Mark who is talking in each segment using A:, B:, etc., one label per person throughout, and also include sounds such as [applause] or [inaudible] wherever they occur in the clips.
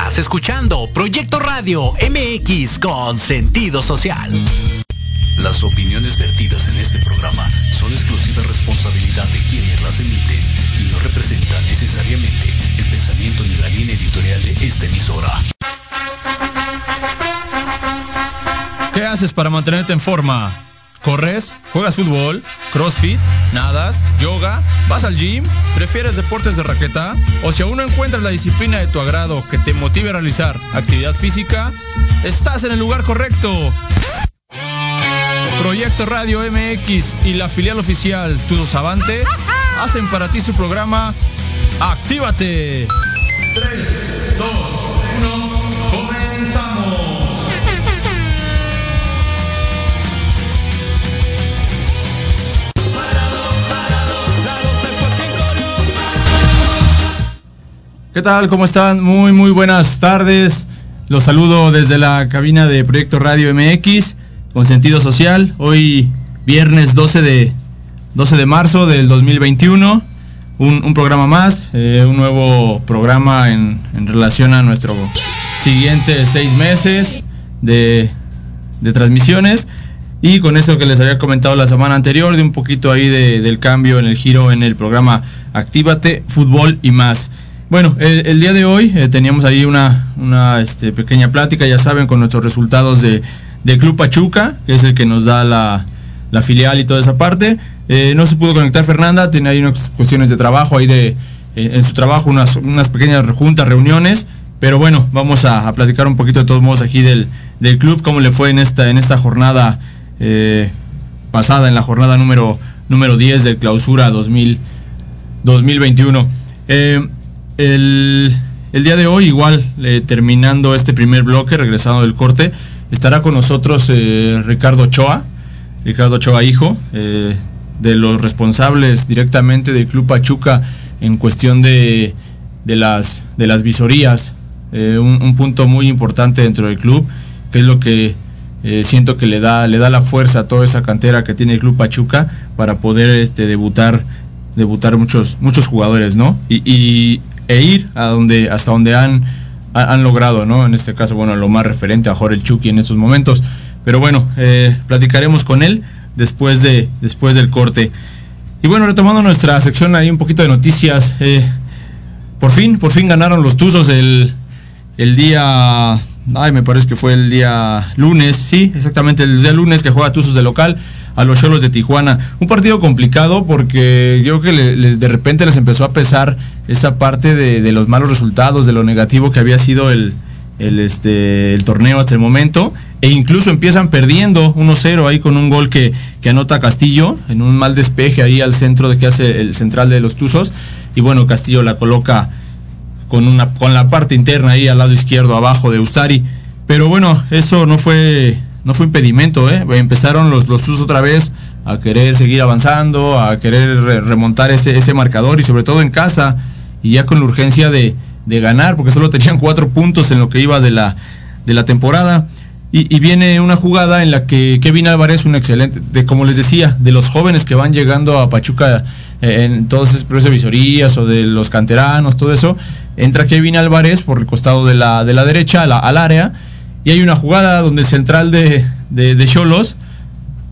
A: Estás escuchando Proyecto Radio MX con sentido social.
B: Las opiniones vertidas en este programa son exclusiva responsabilidad de quienes las emiten y no representan necesariamente el pensamiento ni la línea editorial de esta emisora.
C: ¿Qué haces para mantenerte en forma? ¿Corres? ¿Juegas fútbol? ¿Crossfit? ¿Nadas? ¿Yoga? ¿Vas al gym? ¿Prefieres deportes de raqueta? O si aún no encuentras la disciplina de tu agrado que te motive a realizar actividad física, estás en el lugar correcto. Proyecto Radio MX y la filial oficial Tudo Avante hacen para ti su programa Actívate. 3, ¿Qué tal? ¿Cómo están? Muy, muy buenas tardes. Los saludo desde la cabina de Proyecto Radio MX con sentido social. Hoy viernes 12 de, 12 de marzo del 2021. Un, un programa más, eh, un nuevo programa en, relación a nuestro siguiente seis meses de, transmisiones. Y con eso que les había comentado la semana anterior, de un poquito ahí de, del cambio en el giro en el programa Actívate, Fútbol y más. Bueno, el, día de hoy eh, teníamos ahí una, este, pequeña plática, ya saben, con nuestros resultados de, Club Pachuca, que es el que nos da la, filial y toda esa parte. Eh, no se pudo conectar Fernanda, tiene ahí unas cuestiones de trabajo, ahí de, eh, en su trabajo unas, pequeñas juntas, reuniones, pero bueno, vamos a, platicar un poquito de todos modos aquí del, club, cómo le fue en esta, jornada pasada, en la jornada número, número 10 del clausura 2000, 2021. El, el, día de hoy, igual, terminando este primer bloque, regresando del corte, estará con nosotros eh, Ricardo Ochoa, Ricardo Ochoa hijo, eh, de los responsables directamente del Club Pachuca en cuestión de, de, las, de las visorías, eh, un, un, punto muy importante dentro del club, que es lo que siento que le da, le da la fuerza a toda esa cantera que tiene el Club Pachuca para poder este, debutar, debutar muchos, muchos jugadores, ¿no? Y e ir a donde, hasta donde han han logrado, ¿no? En este caso, bueno, lo más referente a Jorge Chucky en estos momentos. Pero bueno, eh, platicaremos con él después, de, después del corte. Y bueno, retomando nuestra sección ahí un poquito de noticias. Eh, por fin, por fin ganaron los Tuzos el, el día... Ay, me parece que fue el día lunes, sí, exactamente el día lunes que juega Tuzos de local a los Cholos de Tijuana. Un partido complicado porque yo creo que de repente les empezó a pesar esa parte de, de, los malos resultados, de lo negativo que había sido el, el, este, el torneo hasta el momento. E incluso empiezan perdiendo 1-0 ahí con un gol que, que, anota Castillo en un mal despeje ahí al centro de que hace el central de los Tuzos. Y bueno, Castillo la coloca con, una, con la parte interna ahí al lado izquierdo abajo de Ustari. Pero bueno, eso no fue no fue impedimento, ¿eh? empezaron los, los Tuzos otra vez a querer seguir avanzando, a querer re remontar ese, ese, marcador y sobre todo en casa y ya con la urgencia de, de, ganar, porque solo tenían [laughs] cuatro puntos en lo que iba de la, de la temporada. Y, viene una jugada en la que Kevin Álvarez, un excelente, de, como les decía, de los jóvenes que van llegando a Pachuca eh, en todas esas visorías o de los canteranos, todo eso, entra Kevin Álvarez por el costado de la, de la derecha al área y hay una jugada donde el central de, de, Cholos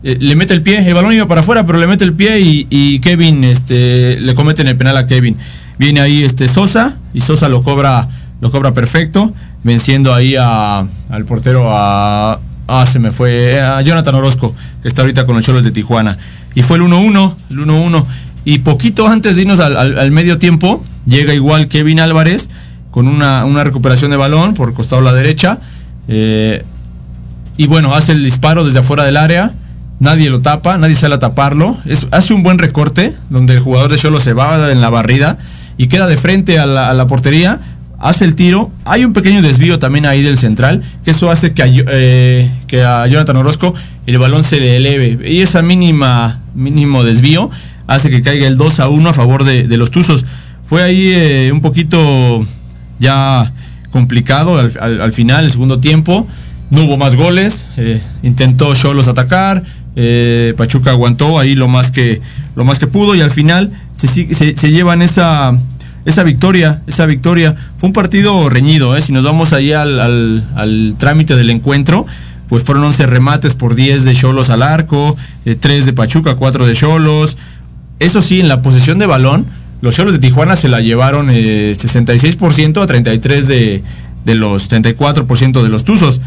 C: eh, le mete el pie, el balón iba para afuera, pero le mete el pie y, y, Kevin este, le cometen el penal a Kevin. Viene ahí este Sosa y Sosa lo cobra, lo cobra perfecto, venciendo ahí a, al portero a, ah, se me fue, a Jonathan Orozco, que está ahorita con los Cholos de Tijuana. Y fue el 1-1, el 1-1. Y poquito antes de irnos al, al, medio tiempo, llega igual Kevin Álvarez con una, una recuperación de balón por costado a la derecha eh, y bueno, hace el disparo desde afuera del área. Nadie lo tapa, nadie sale a taparlo. Hace un buen recorte donde el jugador de Cholo se va en la barrida y queda de frente a la, portería. Hace el tiro. Hay un pequeño desvío también ahí del central. Que eso hace que a, eh, que a Jonathan Orozco el balón se le eleve. Y esa mínima, mínimo desvío hace que caiga el 2 a 1 a favor de, los Tuzos. Fue ahí eh, un poquito ya complicado al, al, al, final, el segundo tiempo. No hubo más goles. Eh, intentó Cholos atacar. Eh, Pachuca aguantó ahí lo más que, lo más que pudo y al final se, se llevan esa, esa victoria, esa victoria. Fue un partido reñido, ¿eh? si nos vamos ahí al, trámite del encuentro, pues fueron 11 remates por 10 de Cholos al arco, 3 eh, de Pachuca, 4 de Cholos. Eso sí, en la posesión de balón, los Cholos de Tijuana se la llevaron 66% eh, a 33% de, de los 34% de los Tuzos.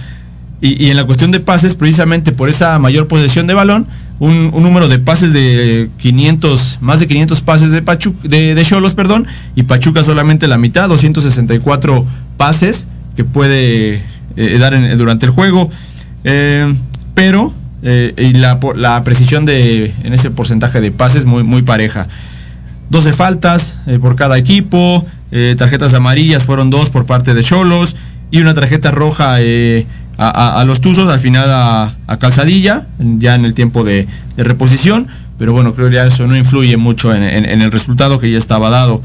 C: Y, en la cuestión de pases, precisamente por esa mayor posesión de balón, un, número de pases de 500, más de 500 pases de Pachuca, de Cholos, perdón, y Pachuca solamente la mitad, 264 pases que puede eh, dar durante el juego. Eh, pero eh, y la, la, precisión de, en ese porcentaje de pases muy, muy pareja. 12 faltas por cada equipo, tarjetas amarillas fueron dos por parte de Cholos y una tarjeta roja a, los Tuzos, al final a, Calzadilla, ya en el tiempo de, reposición, pero bueno, creo que ya eso no influye mucho en, el resultado que ya estaba dado.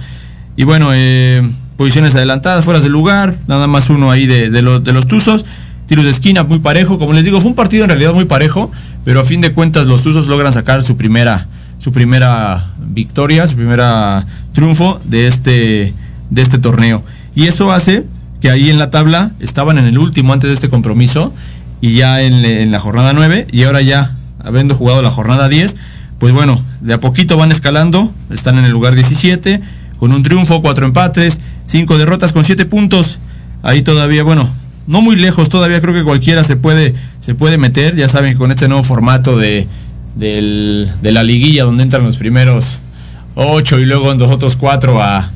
C: Y bueno, eh, posiciones adelantadas, fuera de lugar, nada más uno ahí de, de, los Tuzos, tiros de esquina muy parejo, como les digo, fue un partido en realidad muy parejo, pero a fin de cuentas los Tuzos logran sacar su primera, su primera victoria, su primera triunfo de este, de este torneo. Y eso hace que ahí en la tabla estaban en el último antes de este compromiso y ya en, la jornada 9 y ahora ya habiendo jugado la jornada 10, pues bueno, de a poquito van escalando, están en el lugar 17 con un triunfo, cuatro empates, cinco derrotas con siete puntos. Ahí todavía, bueno, no muy lejos, todavía creo que cualquiera se puede, se puede meter, ya saben, con este nuevo formato de, de la liguilla donde entran los primeros ocho y luego los otros cuatro a,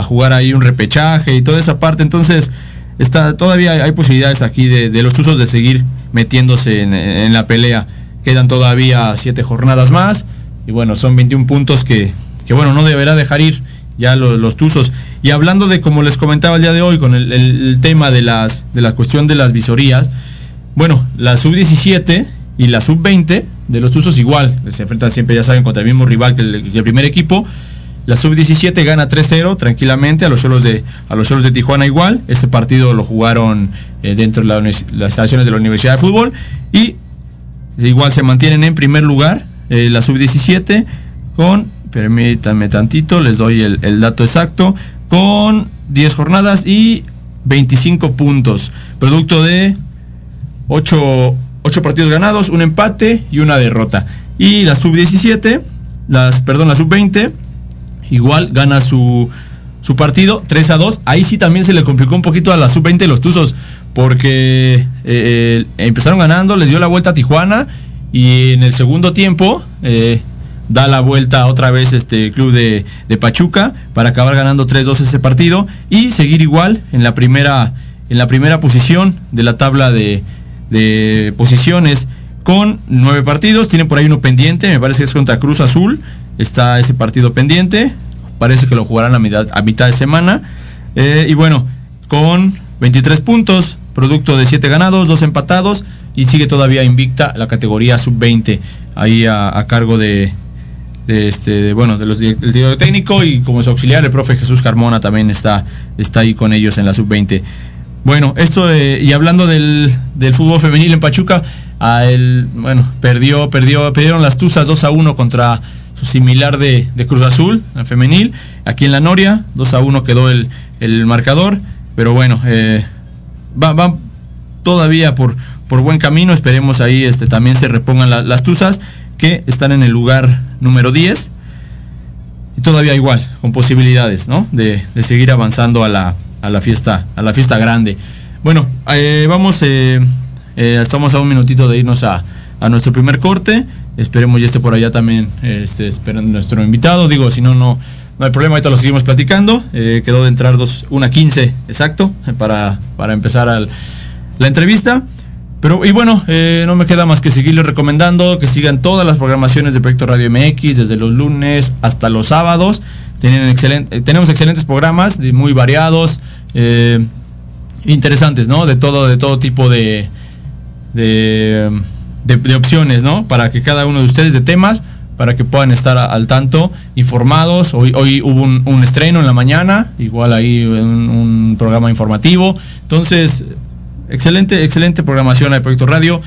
C: a jugar ahí un repechaje y toda esa parte. Entonces, está, todavía hay posibilidades aquí de, los Tuzos de seguir metiéndose en, la pelea. Quedan todavía siete jornadas más. Y bueno, son 21 puntos que, que bueno, no deberá dejar ir ya los, los, Tuzos. Y hablando de, como les comentaba el día de hoy, con el, tema de, las, de la cuestión de las visorías, bueno, la sub-17 y la sub-20 de los Tuzos igual, se enfrentan siempre, ya saben, contra el mismo rival que el primer equipo. La sub-17 gana 3-0 tranquilamente a los solos de a los de Tijuana igual. Este partido lo jugaron eh, dentro de las instalaciones de la Universidad de Fútbol y igual se mantienen en primer lugar eh, la sub-17 con permítanme tantito, les doy el, dato exacto con 10 jornadas y 25 puntos, producto de 8, 8 partidos ganados, un empate y una derrota. Y la sub-17, las perdón, la sub-20 igual gana su, su partido 3 a 2. Ahí sí también se le complicó un poquito a la sub-20 los Tuzos, porque eh, eh, empezaron ganando, les dio la vuelta a Tijuana y en el segundo tiempo eh, da la vuelta otra vez este club de, Pachuca para acabar ganando 3-2 ese partido y seguir igual en la primera, en la primera posición de la tabla de, de posiciones con nueve partidos. Tiene por ahí uno pendiente, me parece que es contra Cruz Azul está ese partido pendiente. Parece que lo jugarán a mitad, a mitad de semana. Eh, y bueno, con 23 puntos, producto de 7 ganados, 2 empatados y sigue todavía invicta la categoría sub-20 ahí a, cargo de, este bueno de los del técnico y como su auxiliar el profe Jesús Carmona también está está ahí con ellos en la sub-20 bueno esto y hablando del, fútbol femenil en Pachuca a bueno perdió perdió perdieron las Tuzas 2 a 1 contra similar de, Cruz Azul, en femenil. Aquí en la Noria, 2 a 1 quedó el, marcador. Pero bueno, eh, va, todavía por, por buen camino. Esperemos ahí este, también se repongan las Tuzas, que están en el lugar número 10. Y todavía igual, con posibilidades, ¿no? De, seguir avanzando a la, a la, fiesta, a la fiesta grande. Bueno, eh, vamos, eh, estamos a un minutito de irnos a, a nuestro primer corte. Esperemos ya esté por allá también este, esperando nuestro invitado. Digo, si no, no, no hay problema, ahorita lo seguimos platicando. Eh, quedó de entrar dos, una 15 exacto para, para empezar la entrevista. Pero, y bueno, eh, no me queda más que seguirles recomendando que sigan todas las programaciones de Proyecto Radio MX, desde los lunes hasta los sábados. Tienen excelente, eh, tenemos excelentes programas, muy variados, interesantes, ¿no? De todo, de todo tipo de, de de, opciones, ¿no? Para que cada uno de ustedes de temas, para que puedan estar al tanto, informados. Hoy, hoy hubo un, estreno en la mañana, igual ahí un, programa informativo. Entonces, excelente, excelente programación de Proyecto Radio.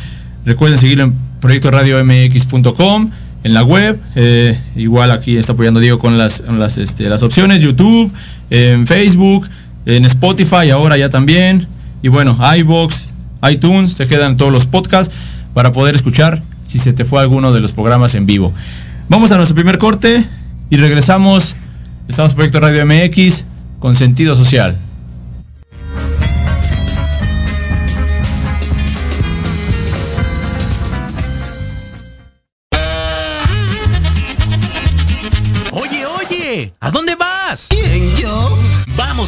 C: Recuerden seguirlo en proyectoradiomx.com, en la web. Eh, igual aquí está apoyando Diego con las, las, este, las opciones, YouTube, en Facebook, en Spotify ahora ya también. Y bueno, iBox, iTunes, se quedan todos los podcasts para poder escuchar si se te fue alguno de los programas en vivo. Vamos a nuestro primer corte y regresamos. Estamos en Proyecto Radio MX con sentido social.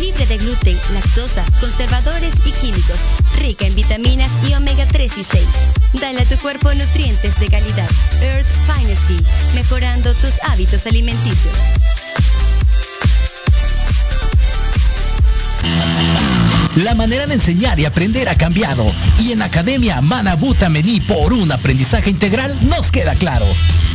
D: Libre de gluten, lactosa, conservadores y químicos. Rica en vitaminas y omega 3 y 6. Dale a tu cuerpo nutrientes de calidad. Earth's Finest Tea. Mejorando tus hábitos alimenticios.
A: La manera de enseñar y aprender ha cambiado y en Academia Manabuta Mení por un aprendizaje integral nos queda claro.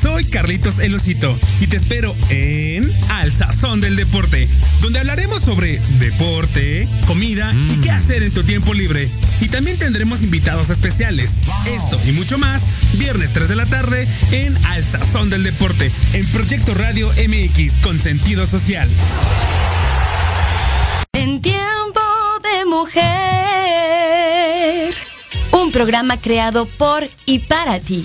E: Soy Carlitos El Osito y te espero en Al Sazón del Deporte, donde hablaremos sobre deporte, comida y qué hacer en tu tiempo libre. Y también tendremos invitados especiales. Esto y mucho más, viernes 3 de la tarde en Al Sazón del Deporte, en Proyecto Radio MX con sentido social.
D: En tiempo de mujer. Un programa creado por y para ti.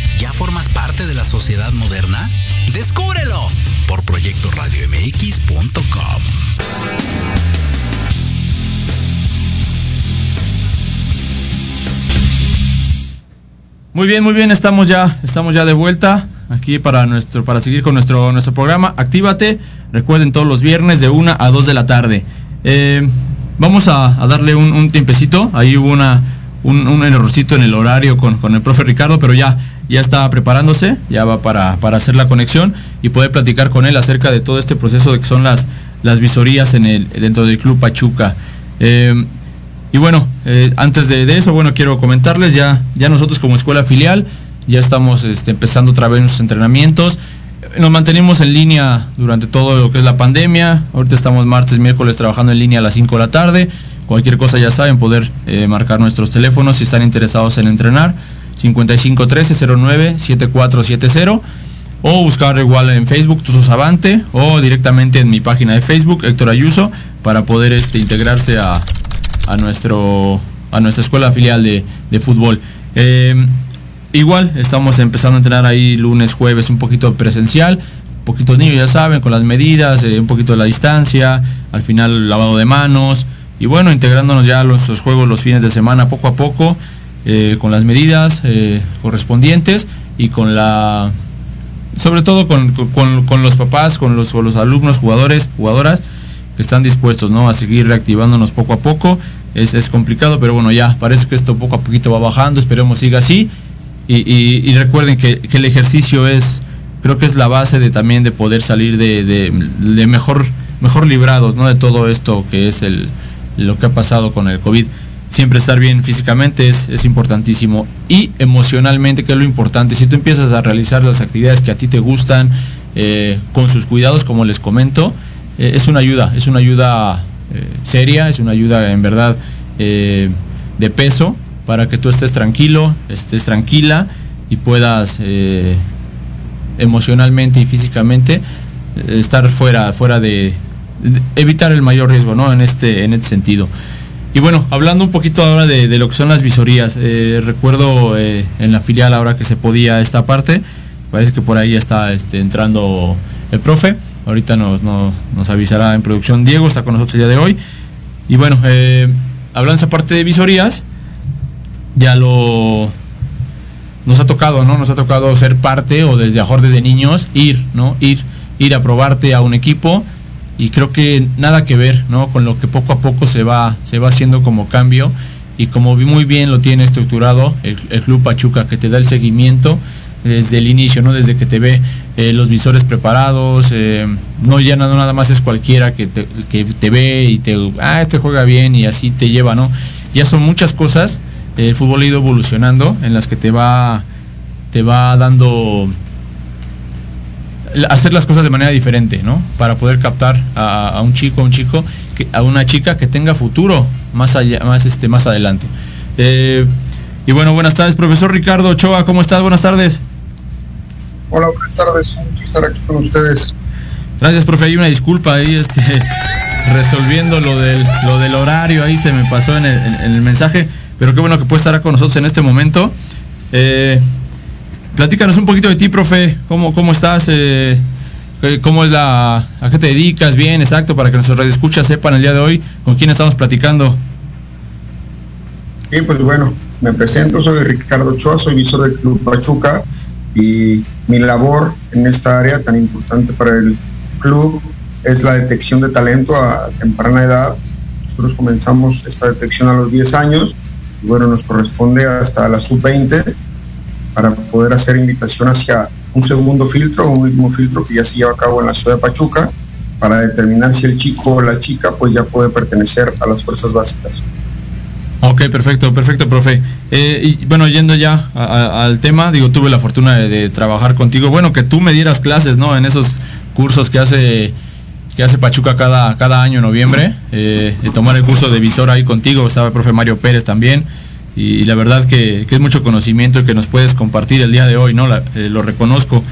A: ya formas parte de la sociedad moderna? Descúbrelo por proyectoradiomx.com.
C: Muy bien, muy bien, estamos ya, estamos ya de vuelta aquí para nuestro, para seguir con nuestro, nuestro programa. Actívate, recuerden todos los viernes de 1 a 2 de la tarde. Eh, vamos a, darle un, tiempecito. Ahí hubo un, un errorcito en el horario con, con el profe Ricardo, pero ya, ya está preparándose, ya va para, para hacer la conexión y poder platicar con él acerca de todo este proceso de que son las, las visorías en el, dentro del Club Pachuca. Eh, y bueno, eh, antes de, de, eso, bueno, quiero comentarles, ya, ya nosotros como escuela filial, ya estamos este, empezando otra vez nuestros entrenamientos. Nos mantenemos en línea durante todo lo que es la pandemia. Ahorita estamos martes, miércoles trabajando en línea a las 5 de la tarde. Cualquier cosa ya saben, poder eh, marcar nuestros teléfonos si están interesados en entrenar. 5513-09-7470 o buscar igual en Facebook Tusos Avante o directamente en mi página de Facebook Héctor Ayuso para poder este, integrarse a, a, nuestro, a nuestra escuela filial de, de fútbol. Eh, igual, estamos empezando a entrenar ahí lunes, jueves, un poquito presencial. Poquitos niños, ya saben, con las medidas, eh, un poquito de la distancia, al final lavado de manos. Y bueno, integrándonos ya a los, juegos los fines de semana poco a poco, eh, con las medidas eh, correspondientes y con la sobre todo con, los papás, con los, los, alumnos, jugadores, jugadoras que están dispuestos ¿no? a seguir reactivándonos poco a poco. Es, complicado, pero bueno, ya parece que esto poco a poquito va bajando, esperemos siga así. Y, recuerden que, el ejercicio es, creo que es la base de también de poder salir de, mejor, mejor librados ¿no? de todo esto que es el, lo que ha pasado con el COVID siempre estar bien físicamente es, importantísimo y emocionalmente, que es lo importante. Si tú empiezas a realizar las actividades que a ti te gustan, eh, con sus cuidados, como les comento, eh, es una ayuda, es una ayuda eh, seria, es una ayuda en verdad de peso para que tú estés tranquilo, estés tranquila y puedas emocionalmente y físicamente estar fuera, fuera de, evitar el mayor riesgo, ¿no? En este, en este sentido. Y bueno, hablando un poquito ahora de, lo que son las visorías, eh, recuerdo eh, en la filial ahora que se podía esta parte, parece que por ahí está este, entrando el profe, ahorita nos, nos, avisará en producción Diego, está con nosotros el día de hoy. Y bueno, eh, hablando de esa parte de visorías, ya lo nos ha tocado, ¿no? Nos ha tocado ser parte o desde mejor desde niños ir, ¿no? Ir, ir a probarte a un equipo y creo que nada que ver ¿no? con lo que poco a poco se va, se va haciendo como cambio y como muy bien lo tiene estructurado el, Club Pachuca que te da el seguimiento desde el inicio, ¿no? desde que te ve eh, los visores preparados, eh, no ya no, nada más es cualquiera que te, que te ve y te, ah, este juega bien y así te lleva, ¿no? Ya son muchas cosas, el fútbol ha ido evolucionando en las que te va, te va dando hacer las cosas de manera diferente, ¿no? Para poder captar a, un chico, a un chico, a una chica que tenga futuro más allá, más este, más adelante. Eh, y bueno, buenas tardes, profesor Ricardo Ochoa, ¿cómo estás? Buenas tardes.
F: Hola, buenas tardes, un gusto estar aquí con ustedes.
C: Gracias, profe. Hay una disculpa ahí, este, [laughs] resolviendo lo del, lo del horario, ahí se me pasó en el, mensaje, pero qué bueno que puede estar con nosotros en este momento. Eh, Platícanos un poquito de ti, profe. ¿Cómo, cómo estás? Eh, ¿Cómo es la... ¿A qué te dedicas? Bien, exacto, para que nuestros radioescuchas sepan el día de hoy con quién estamos platicando.
F: Bien, pues bueno, me presento, soy Ricardo Choa, soy visor del Club Pachuca y mi labor en esta área tan importante para el club es la detección de talento a temprana edad. Nosotros comenzamos esta detección a los 10 años y bueno, nos corresponde hasta la sub-20 para poder hacer invitación hacia un segundo filtro un último filtro que ya se lleva a cabo en la ciudad de Pachuca para determinar si el chico o la chica pues ya puede pertenecer a las fuerzas básicas.
C: Ok, perfecto, perfecto, profe. Eh, y bueno, yendo ya al tema, digo, tuve la fortuna de, trabajar contigo. Bueno, que tú me dieras clases, ¿no? En esos cursos que hace que hace Pachuca cada, cada año en noviembre, eh, de tomar el curso de visor ahí contigo, estaba el profe Mario Pérez también y, la verdad que, es mucho conocimiento que nos puedes compartir el día de hoy, ¿no? Eh, lo reconozco.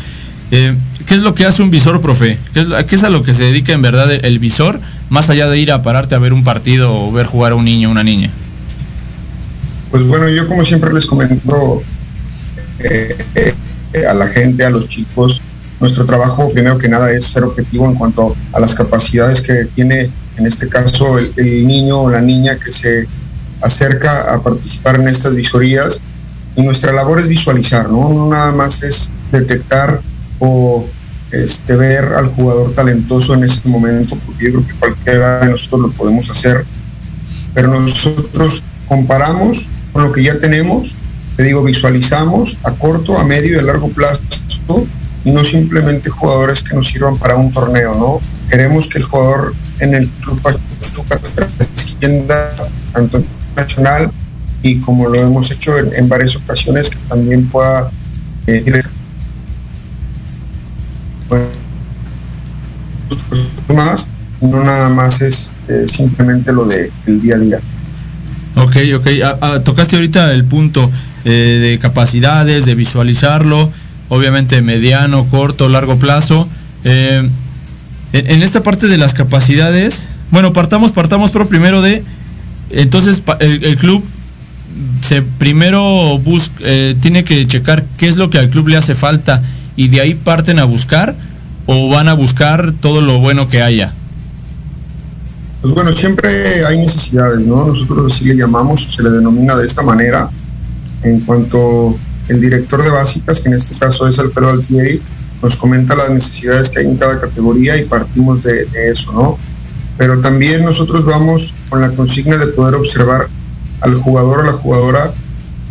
C: Eh, ¿Qué es lo que hace un visor, profe? ¿Qué es, a lo que se dedica en verdad el visor, más allá de ir a pararte a ver un partido o ver jugar a un niño o una niña?
F: Pues bueno, yo como siempre les comento eh, a la gente, a los chicos, nuestro trabajo primero que nada es ser objetivo en cuanto a las capacidades que tiene en este caso el niño o la niña que se acerca a participar en estas visorías y nuestra labor es visualizar, ¿no? No nada más es detectar o este, ver al jugador talentoso en ese momento, porque yo creo que cualquiera de nosotros lo podemos hacer, pero nosotros comparamos con lo que ya tenemos, te digo, visualizamos a corto, a medio y a largo plazo y no simplemente jugadores que nos sirvan para un torneo, ¿no? Queremos que el jugador en el club Pachuca tanto en nacional y como lo hemos hecho en, varias ocasiones, que también pueda eh, más, no nada más es eh, simplemente lo de el día a día.
C: Ok, ok, ah, ah, tocaste ahorita el punto eh, de capacidades, de visualizarlo, obviamente mediano, corto, largo plazo. en, en, esta parte de las capacidades, bueno, partamos, partamos, pero primero de entonces el, club se primero bus, eh, tiene que checar qué es lo que al club le hace falta y de ahí parten a buscar o van a buscar todo lo bueno que haya?
F: Pues bueno, siempre hay necesidades, ¿no? Nosotros así le llamamos, se le denomina de esta manera, en cuanto el director de básicas, que en este caso es Alfredo Altieri, nos comenta las necesidades que hay en cada categoría y partimos de, de eso, ¿no? Pero también nosotros vamos con la consigna de poder observar al jugador o la jugadora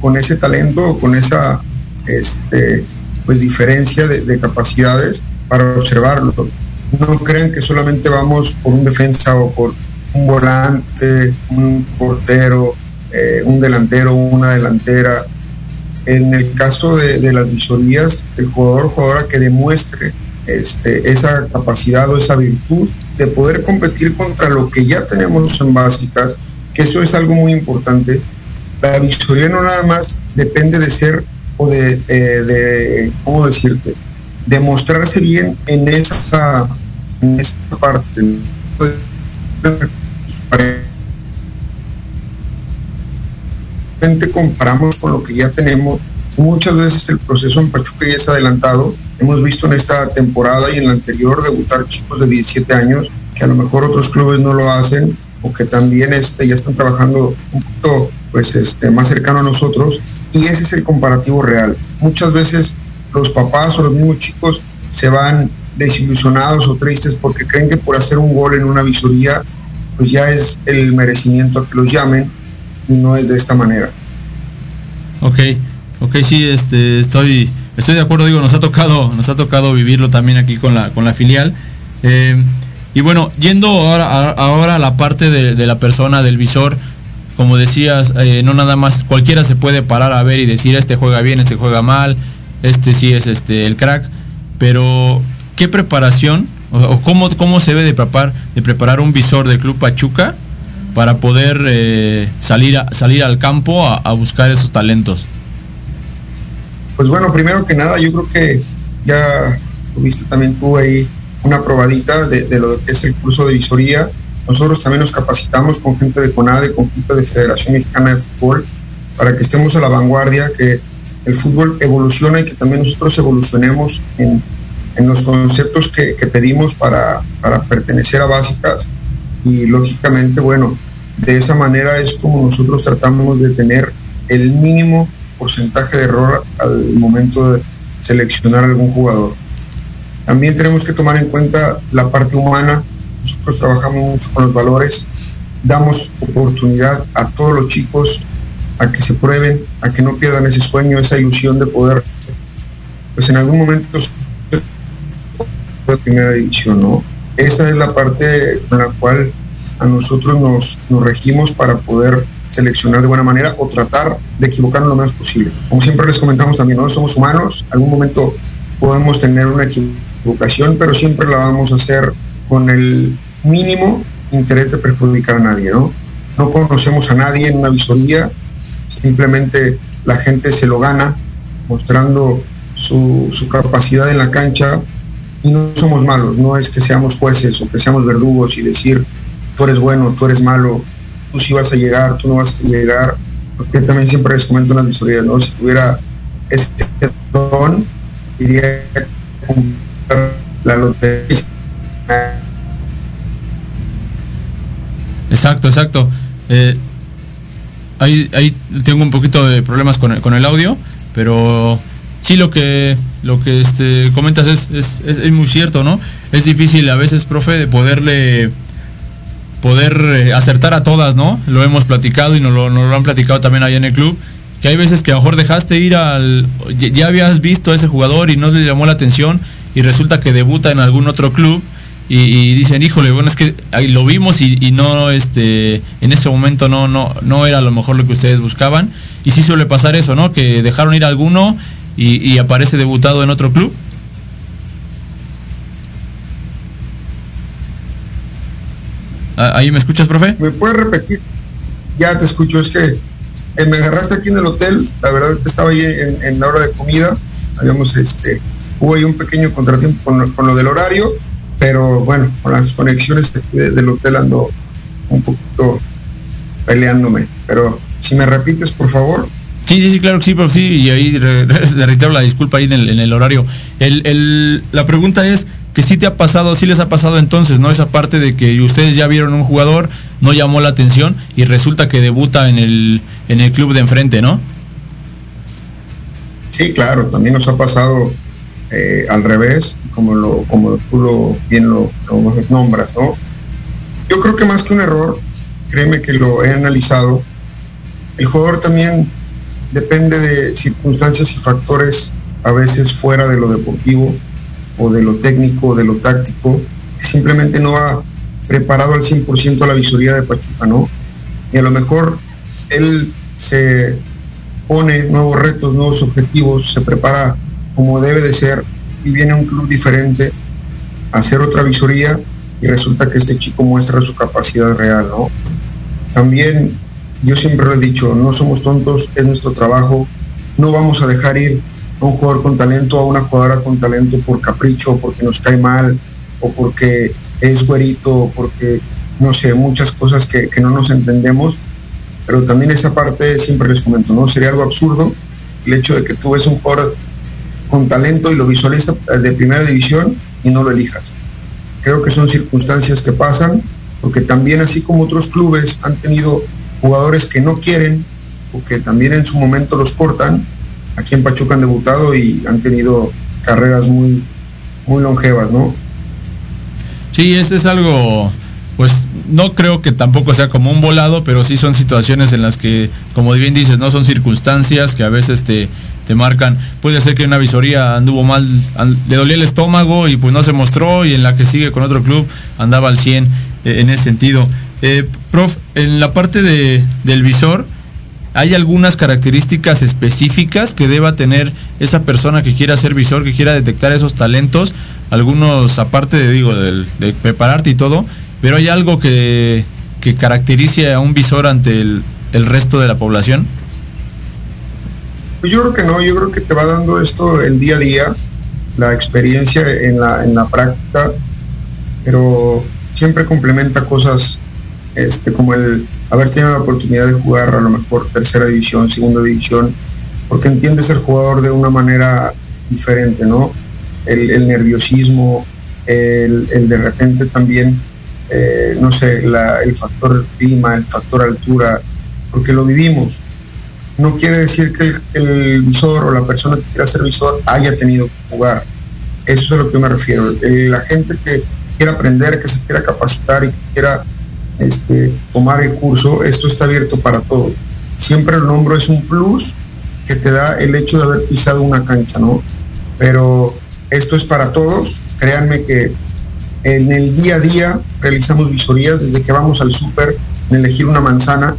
F: con ese talento o con esa este, pues diferencia de, de, capacidades para observarlo. No crean que solamente vamos por un defensa o por un volante, un portero, eh, un delantero, una delantera. En el caso de, de las visorías, el jugador o jugadora que demuestre este, esa capacidad o esa virtud de poder competir contra lo que ya tenemos en básicas, que eso es algo muy importante. La visoría no nada más depende de ser o de, eh, ¿cómo decirte? De mostrarse bien en esa, en esa parte. comparamos con lo que ya tenemos. Muchas veces el proceso en Pachuca ya es adelantado. Hemos visto en esta temporada y en la anterior debutar chicos de 17 años que a lo mejor otros clubes no lo hacen o que también este, ya están trabajando un poquito pues, este, más cercano a nosotros y ese es el comparativo real. Muchas veces los papás o los mismos chicos se van desilusionados o tristes porque creen que por hacer un gol en una visoría pues ya es el merecimiento a que los llamen y no es de esta manera.
C: Ok, ok, sí, este, estoy, estoy de acuerdo, digo, nos ha tocado, nos ha tocado vivirlo también aquí con la, con la filial. Eh, y bueno, yendo ahora, ahora a la parte de, la persona, del visor, como decías, eh, no nada más cualquiera se puede parar a ver y decir este juega bien, este juega mal, este sí es este el crack, pero ¿qué preparación o, o cómo, cómo se debe de preparar, de preparar un visor del Club Pachuca para poder eh, salir, a, salir al campo a, a buscar esos talentos?
F: Pues bueno, primero que nada, yo creo que ya tuviste también tú ahí una probadita de, de, lo que es el curso de visoría. Nosotros también nos capacitamos con gente de CONADE, con gente de Federación Mexicana de Fútbol, para que estemos a la vanguardia, que el fútbol evoluciona y que también nosotros evolucionemos en, en los conceptos que, que pedimos para, para, pertenecer a básicas. Y lógicamente, bueno, de esa manera es como nosotros tratamos de tener el mínimo porcentaje de error al momento de seleccionar algún jugador. También tenemos que tomar en cuenta la parte humana. Nosotros trabajamos mucho con los valores, damos oportunidad a todos los chicos a que se prueben, a que no pierdan ese sueño, esa ilusión de poder, pues en algún momento de primera división, ¿no? Esa es la parte con la cual a nosotros nos, nos regimos para poder seleccionar de buena manera o tratar de equivocarnos lo menos posible. Como siempre les comentamos también, no somos humanos, algún momento podemos tener una equivocación, pero siempre la vamos a hacer con el mínimo interés de perjudicar a nadie, ¿no? No conocemos a nadie en una visoría, simplemente la gente se lo gana mostrando su, su capacidad en la cancha y no somos malos, no es que seamos jueces o que seamos verdugos y decir tú eres bueno, tú eres malo, tú sí vas a llegar, tú no vas a llegar, porque también siempre les comento en las visorías, ¿no? Si tuviera este don, iría a comprar la lotería.
C: Exacto, exacto. Eh, ahí, ahí tengo un poquito de problemas con el, con el audio, pero sí lo que lo que este, comentas es, es, es, es, muy cierto, ¿no? Es difícil a veces, profe, de poderle poder eh, acertar a todas, ¿no? Lo hemos platicado y nos lo, han platicado también allá en el club. Que hay veces que a lo mejor dejaste ir al. Ya habías visto a ese jugador y no le llamó la atención y resulta que debuta en algún otro club y, dicen, híjole, bueno, es que lo vimos y, no, este, en ese momento no, no, no era a lo mejor lo que ustedes buscaban. Y sí suele pasar eso, ¿no? Que dejaron ir a alguno y aparece debutado en otro club. ¿Ahí me escuchas, profe?
F: ¿Me puedes repetir? Ya te escucho, es que eh, me agarraste aquí en el hotel, la verdad que estaba ahí en, en, la hora de comida, habíamos, este, hubo ahí un pequeño contratiempo con, con, lo del horario, pero bueno, con las conexiones de, del hotel ando un poquito peleándome, pero Si me repites, por favor.
C: Sí, sí, sí, claro que sí, pero sí, y ahí le [laughs] reitero la disculpa ahí en el, horario. El, la pregunta es que si te ha pasado, si les ha pasado entonces, ¿no? Esa parte de que ustedes ya vieron un jugador, no llamó la atención y resulta que debuta en el, en el club de enfrente, ¿no?
F: Sí, claro, también nos ha pasado eh, al revés, como, lo, como tú lo, bien lo nombras, ¿no? Yo creo que más que un error, créeme que lo he analizado, el jugador también depende de circunstancias y factores a veces fuera de lo deportivo o de lo técnico o de lo táctico, simplemente no ha preparado al 100% a la visoría de Pachuca, ¿no? Y a lo mejor él se pone nuevos retos, nuevos objetivos, se prepara como debe de ser y viene un club diferente a hacer otra visoría y resulta que este chico muestra su capacidad real, ¿no? También yo siempre lo he dicho, no somos tontos, es nuestro trabajo, no vamos a dejar ir un jugador con talento, a una jugadora con talento por capricho, porque nos cae mal, o porque es güerito, o porque, no sé, muchas cosas que, que no nos entendemos, pero también esa parte siempre les comento, ¿no? Sería algo absurdo el hecho de que tú ves un jugador con talento y lo visualizas de primera división y no lo elijas. Creo que son circunstancias que pasan, porque también así como otros clubes han tenido jugadores que no quieren o que también en su momento los cortan. Aquí en Pachuca han debutado y han tenido carreras muy, muy longevas, ¿no?
C: Sí, ese es algo, pues no creo que tampoco sea como un volado, pero sí son situaciones en las que, como bien dices, no son circunstancias que a veces te, te marcan. Puede ser que una visoría anduvo mal, le dolía el estómago y pues no se mostró y en la que sigue con otro club andaba al 100 eh, en ese sentido. Eh, prof, en la parte de, del visor, ¿hay algunas características específicas que deba tener esa persona que quiera ser visor, que quiera detectar esos talentos? Algunos, aparte de, digo, de, prepararte y todo, pero ¿hay algo que, que caracterice a un visor ante el, el resto de la población?
F: Yo creo que no, yo creo que te va dando esto el día a día, la experiencia en la, en la práctica, pero siempre complementa cosas este, como el haber tenido la oportunidad de jugar a lo mejor tercera división, segunda división, porque entiendes el jugador de una manera diferente, ¿no? El, nerviosismo, el, de repente también, eh, no sé, el factor clima, el factor altura, porque lo vivimos. No quiere decir que el, visor o la persona que quiera ser visor haya tenido que jugar. Eso es a lo que me refiero. la gente que quiera aprender, que se quiera capacitar y que quiera este, tomar el curso, esto está abierto para todos. Siempre el hombro es un plus que te da el hecho de haber pisado una cancha, ¿no? Pero esto es para todos. Créanme que en el día a día realizamos visorías desde que vamos al súper en elegir una manzana.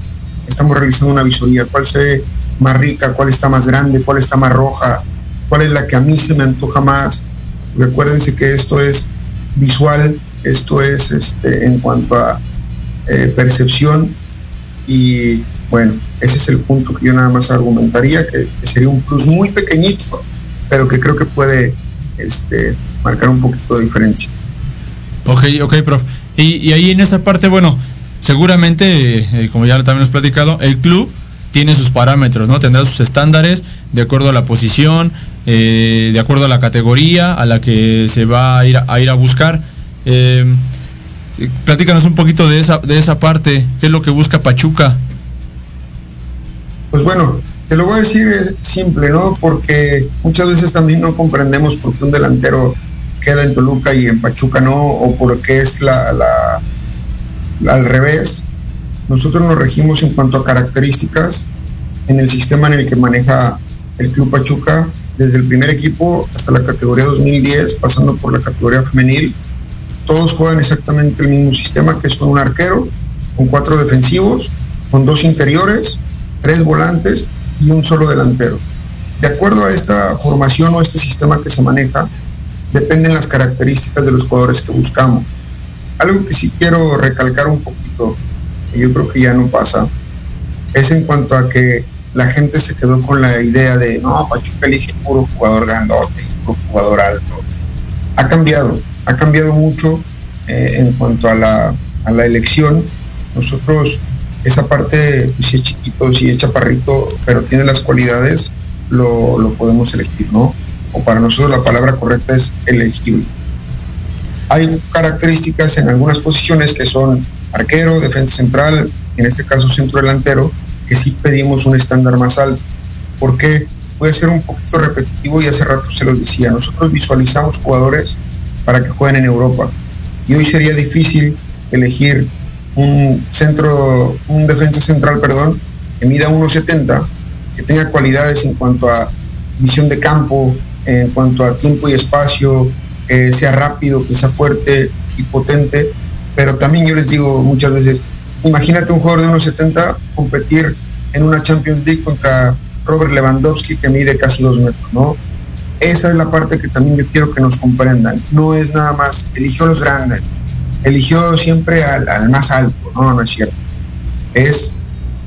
F: Estamos realizando una visoría. ¿Cuál se ve más rica? ¿Cuál está más grande? ¿Cuál está más roja? ¿Cuál es la que a mí se me antoja más? Recuérdense que esto es visual, esto es este, en cuanto a eh, percepción y bueno, ese es el punto que yo nada más argumentaría, que, sería un plus muy pequeñito, pero que creo que puede este, marcar un poquito de diferencia.
C: Ok, ok, prof. Y, ahí en esa parte, bueno, seguramente, eh, como ya también hemos platicado, el club tiene sus parámetros, ¿no? Tendrá sus estándares de acuerdo a la posición, eh, de acuerdo a la categoría a la que se va a ir a, ir a buscar. Platícanos un poquito de esa, de esa parte, ¿qué es lo que busca Pachuca?
F: Pues bueno, te lo voy a decir simple, ¿no? Porque muchas veces también no comprendemos por qué un delantero queda en Toluca y en Pachuca no, o por qué es la, la, al revés. Nosotros nos regimos en cuanto a características en el sistema en el que maneja el Club Pachuca, desde el primer equipo hasta la categoría 2010, pasando por la categoría femenil todos juegan exactamente el mismo sistema, que es con un arquero, con cuatro defensivos, con dos interiores, tres volantes y un solo delantero. De acuerdo a esta formación o este sistema que se maneja, dependen las características de los jugadores que buscamos. Algo que sí quiero recalcar un poquito, que yo creo que ya no pasa, es en cuanto a que la gente se quedó con la idea de, no, Pachuca elige puro jugador grandote, puro jugador alto. Ha cambiado ha cambiado mucho eh, en cuanto a la, a la, elección. Nosotros esa parte, si es chiquito, si es chaparrito, pero tiene las cualidades, lo, lo podemos elegir, ¿no? O para nosotros la palabra correcta es elegible. Hay características en algunas posiciones que son arquero, defensa central, en este caso centro delantero, que sí pedimos un estándar más alto. porque Puede ser un poquito repetitivo y hace rato se los decía. Nosotros visualizamos jugadores para que jueguen en Europa. Y hoy sería difícil elegir un centro, un defensa central, perdón, que mida 1,70, que tenga cualidades en cuanto a visión de campo, en cuanto a tiempo y espacio, que sea rápido, que sea fuerte y potente. Pero también yo les digo muchas veces, imagínate un jugador de 1,70 competir en una Champions League contra Robert Lewandowski que mide casi dos metros, ¿no? Esa es la parte que también yo quiero que nos comprendan. No es nada más, eligió los grandes, eligió siempre al, más alto, no, no es cierto. Es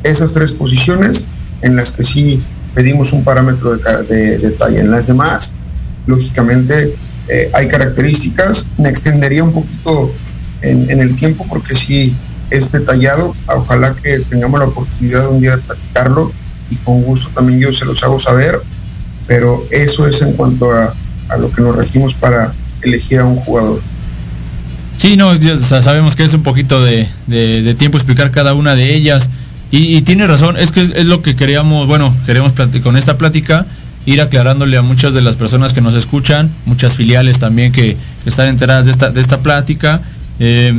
F: esas tres posiciones en las que sí pedimos un parámetro de, de, talla. En las demás, lógicamente, eh, hay características. Me extendería un poquito en, en, el tiempo porque sí es detallado. Ojalá que tengamos la oportunidad un día de platicarlo y con gusto también yo se los hago saber. Pero eso es en cuanto a, a lo que nos regimos para elegir a un jugador.
C: Sí, no, sabemos que es un poquito de, de, tiempo explicar cada una de ellas. Y, tiene razón, es que es lo que queríamos, bueno, queremos con esta plática ir aclarándole a muchas de las personas que nos escuchan, muchas filiales también que, están enteradas de esta, de esta plática. Eh,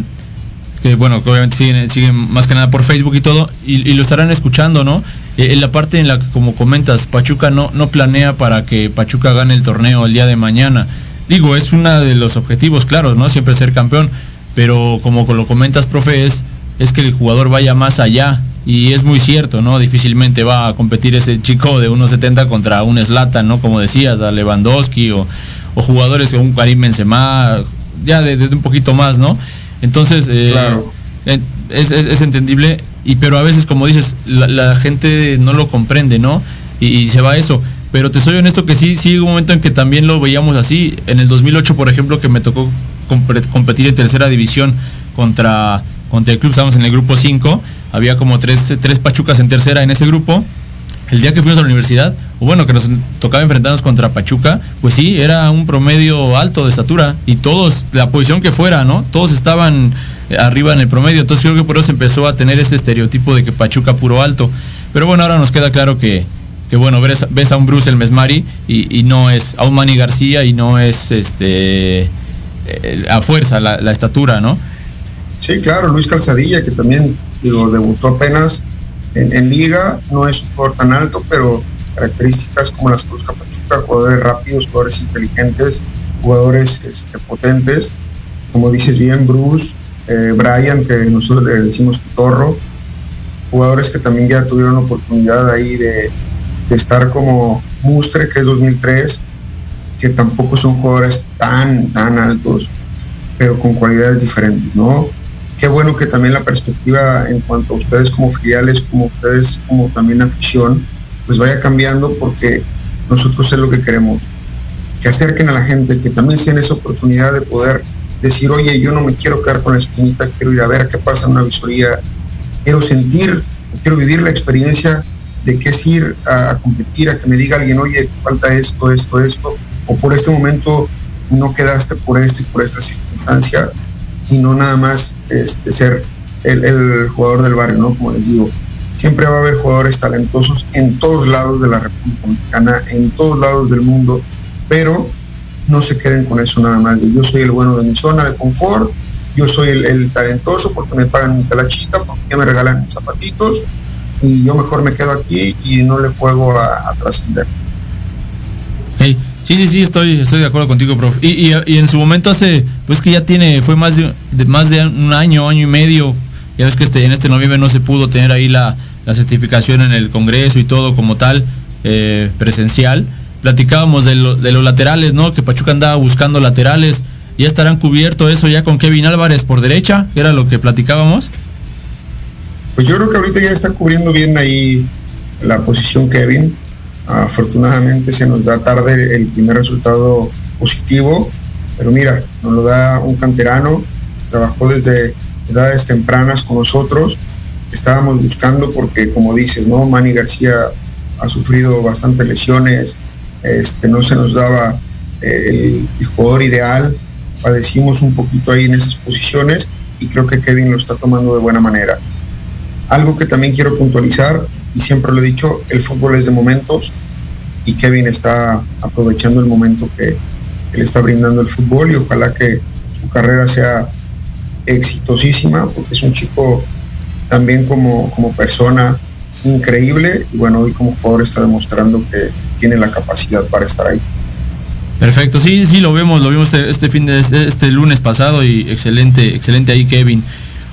C: que bueno, que obviamente siguen, siguen, más que nada por Facebook y todo, y lo estarán escuchando, ¿no? Eh, en la parte en la que, como comentas, Pachuca no, no planea para que Pachuca gane el torneo el día de mañana. Digo, es uno de los objetivos, claro, ¿no? Siempre ser campeón, pero como lo comentas, profe, es, es que el jugador vaya más allá. Y es muy cierto, ¿no? Difícilmente va a competir ese chico de 1.70 contra un Slatan, ¿no? Como decías, a Lewandowski o, o jugadores como un Karim Benzema, ya de, un poquito más, ¿no? Entonces, eh, eh, es, es, entendible, y pero a veces, como dices, la, gente no lo comprende, ¿no? Y, se va eso. Pero te soy honesto que sí, sí, un momento en que también lo veíamos así. En el 2008, por ejemplo, que me tocó competir en tercera división contra, contra el club, estábamos en el grupo 5, había como tres, tres pachucas en tercera en ese grupo. El día que fuimos a la universidad, o bueno, que nos tocaba enfrentarnos contra Pachuca, pues sí, era un promedio alto de estatura y todos, la posición que fuera, ¿no? Todos estaban arriba en el promedio. Entonces creo que por eso empezó a tener ese estereotipo de que Pachuca puro alto. Pero bueno, ahora nos queda claro que, bueno, ves, a un Bruce el Mesmari y, no es a un Manny García y no es este eh, a fuerza la, estatura, ¿no?
F: Sí, claro, Luis Calzadilla, que también digo, debutó apenas en, liga, no es un jugador tan alto, pero características como las busca Pachuca, jugadores rápidos, jugadores inteligentes, jugadores este, potentes, como dices bien, Bruce, eh, Brian, que nosotros le decimos Torro, jugadores que también ya tuvieron oportunidad ahí de, estar como Mustre, que es 2003, que tampoco son jugadores tan, tan altos, pero con cualidades diferentes, ¿no? Qué bueno que también la perspectiva en cuanto a ustedes como filiales, como ustedes como también afición, pues vaya cambiando porque nosotros es lo que queremos, que acerquen a la gente, que también sean esa oportunidad de poder decir, oye, yo no me quiero quedar con la espinita, quiero ir a ver qué pasa en una visoría, quiero sentir, quiero vivir la experiencia de qué es ir a, competir, a que me diga alguien, oye, falta esto, esto, esto, o por este momento no quedaste por esto y por esta circunstancia, y no nada más este, ser el, el, jugador del barrio, ¿no? Como les digo, siempre va a haber jugadores talentosos en todos lados de la República Mexicana, en todos lados del mundo, pero no se queden con eso nada más. Yo soy el bueno de mi zona de confort, yo soy el, talentoso porque me pagan mi talachita, porque me regalan mis zapatitos y yo mejor me quedo aquí y no le juego a, trascender.
C: Sí, sí, sí, estoy, estoy de acuerdo contigo, profe. Y, y, en su momento hace, pues que ya tiene, fue más de, más de un año, año y medio. Ya ves que este, en este noviembre no se pudo tener ahí la, la certificación en el Congreso y todo como tal, eh, presencial platicábamos de, los laterales, ¿no? Que Pachuca andaba buscando laterales. ¿Ya estarán cubierto eso ya con Kevin Álvarez por derecha? ¿Era lo que platicábamos?
F: Pues yo creo que ahorita ya está cubriendo bien ahí la posición Kevin. Afortunadamente se nos da tarde el primer resultado positivo, pero mira, nos lo da un canterano, trabajó desde edades tempranas con nosotros estábamos buscando porque como dices, ¿no? Manny García ha sufrido bastantes lesiones, este, no se nos daba el, jugador ideal, padecimos un poquito ahí en esas posiciones y creo que Kevin lo está tomando de buena manera. Algo que también quiero puntualizar, y siempre lo he dicho, el fútbol es de momentos y Kevin está aprovechando el momento que, que le está brindando el fútbol y ojalá que su carrera sea exitosísima porque es un chico también como, como persona increíble y bueno, hoy como jugador está demostrando que tiene la capacidad para estar ahí.
C: Perfecto, sí, sí, lo vemos, lo vimos este fin de este, este lunes pasado y excelente, excelente ahí Kevin.